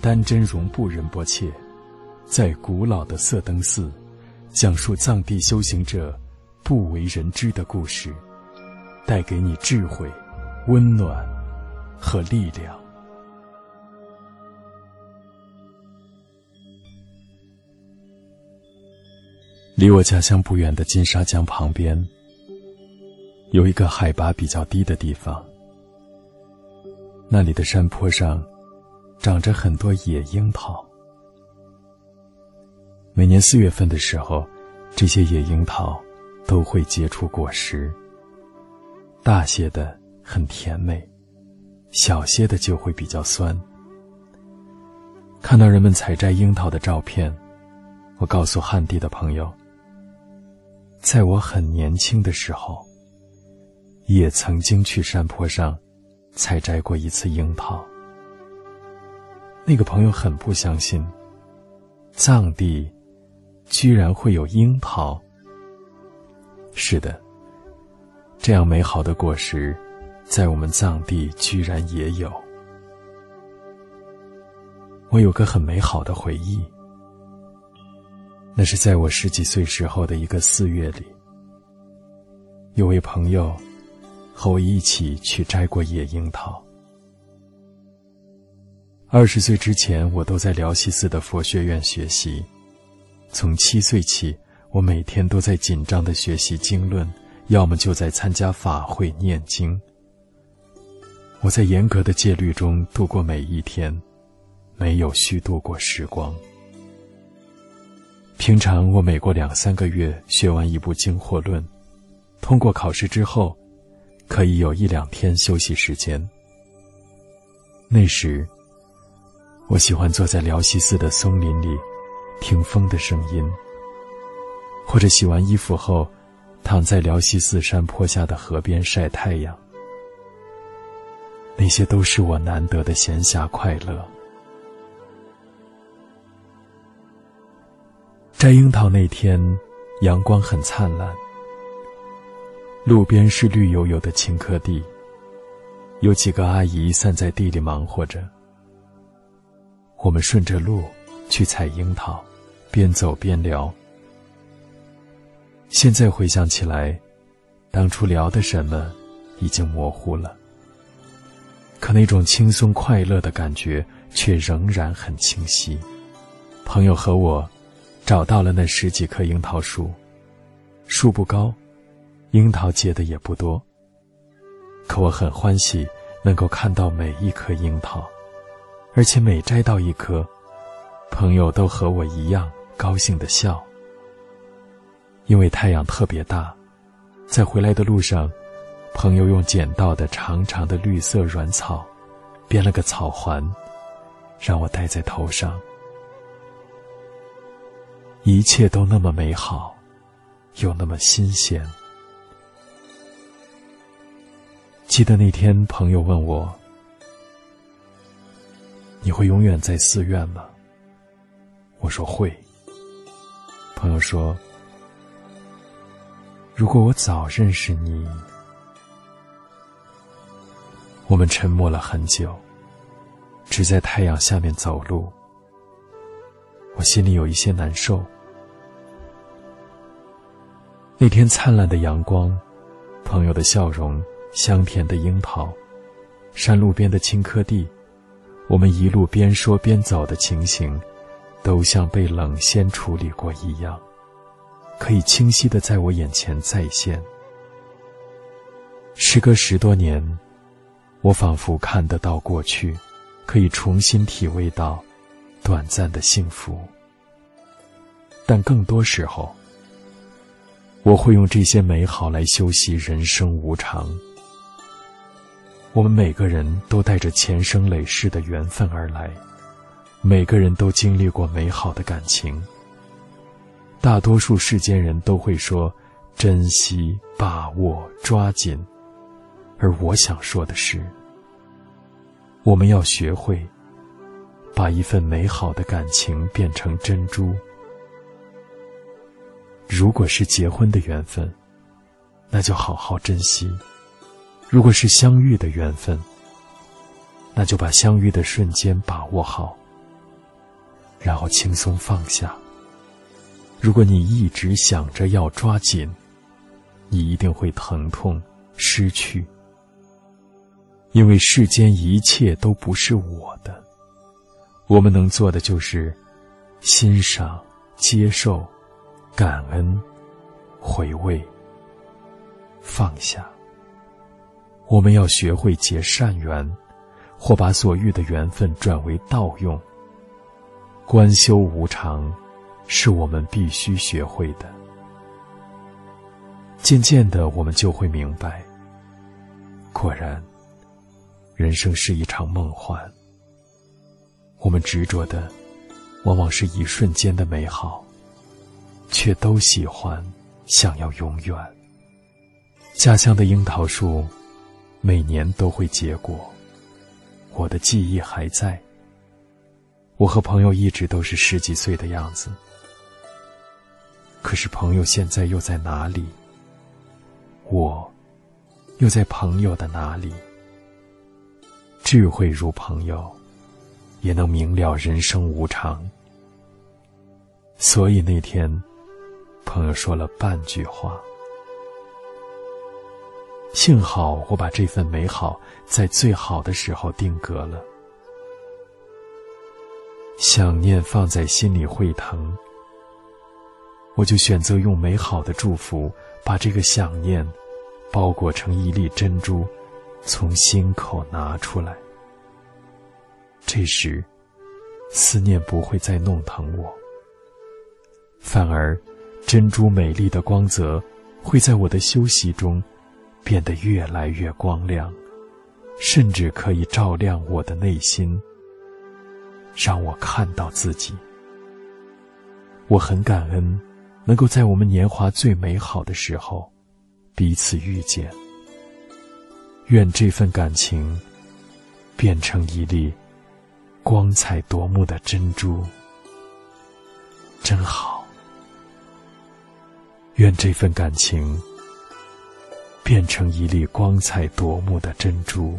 丹真容布仁波切，在古老的色灯寺，讲述藏地修行者不为人知的故事，带给你智慧、温暖和力量。离我家乡不远的金沙江旁边，有一个海拔比较低的地方。那里的山坡上，长着很多野樱桃。每年四月份的时候，这些野樱桃都会结出果实。大些的很甜美，小些的就会比较酸。看到人们采摘樱桃的照片，我告诉汉地的朋友。在我很年轻的时候，也曾经去山坡上采摘过一次樱桃。那个朋友很不相信，藏地居然会有樱桃。是的，这样美好的果实，在我们藏地居然也有。我有个很美好的回忆。那是在我十几岁时候的一个四月里，有位朋友和我一起去摘过野樱桃。二十岁之前，我都在辽西寺的佛学院学习。从七岁起，我每天都在紧张的学习经论，要么就在参加法会念经。我在严格的戒律中度过每一天，没有虚度过时光。平常我每过两三个月学完一部经或论，通过考试之后，可以有一两天休息时间。那时，我喜欢坐在辽西寺的松林里，听风的声音，或者洗完衣服后，躺在辽西寺山坡下的河边晒太阳。那些都是我难得的闲暇快乐。摘樱桃那天，阳光很灿烂。路边是绿油油的青稞地，有几个阿姨散在地里忙活着。我们顺着路去采樱桃，边走边聊。现在回想起来，当初聊的什么已经模糊了，可那种轻松快乐的感觉却仍然很清晰。朋友和我。找到了那十几棵樱桃树，树不高，樱桃结的也不多。可我很欢喜能够看到每一颗樱桃，而且每摘到一颗，朋友都和我一样高兴的笑。因为太阳特别大，在回来的路上，朋友用捡到的长长的绿色软草，编了个草环，让我戴在头上。一切都那么美好，又那么新鲜。记得那天，朋友问我：“你会永远在寺院吗？”我说：“会。”朋友说：“如果我早认识你……”我们沉默了很久，只在太阳下面走路。我心里有一些难受。那天灿烂的阳光，朋友的笑容，香甜的樱桃，山路边的青稞地，我们一路边说边走的情形，都像被冷鲜处理过一样，可以清晰的在我眼前再现。时隔十多年，我仿佛看得到过去，可以重新体味到短暂的幸福，但更多时候。我会用这些美好来修习人生无常。我们每个人都带着前生累世的缘分而来，每个人都经历过美好的感情。大多数世间人都会说珍惜、把握、抓紧，而我想说的是，我们要学会把一份美好的感情变成珍珠。如果是结婚的缘分，那就好好珍惜；如果是相遇的缘分，那就把相遇的瞬间把握好，然后轻松放下。如果你一直想着要抓紧，你一定会疼痛、失去。因为世间一切都不是我的，我们能做的就是欣赏、接受、感恩、回味、放下。我们要学会结善缘，或把所遇的缘分转为道用。观修无常，是我们必须学会的。渐渐的，我们就会明白，果然，人生是一场梦幻。我们执着的，往往是一瞬间的美好，却都喜欢想要永远。家乡的樱桃树。每年都会结果，我的记忆还在。我和朋友一直都是十几岁的样子，可是朋友现在又在哪里？我，又在朋友的哪里？智慧如朋友，也能明了人生无常。所以那天，朋友说了半句话。幸好我把这份美好在最好的时候定格了。想念放在心里会疼，我就选择用美好的祝福把这个想念包裹成一粒珍珠，从心口拿出来。这时，思念不会再弄疼我，反而，珍珠美丽的光泽会在我的修习中。变得越来越光亮，甚至可以照亮我的内心，让我看到自己。我很感恩，能够在我们年华最美好的时候彼此遇见。愿这份感情变成一粒光彩夺目的珍珠，真好。愿这份感情。变成一粒光彩夺目的珍珠。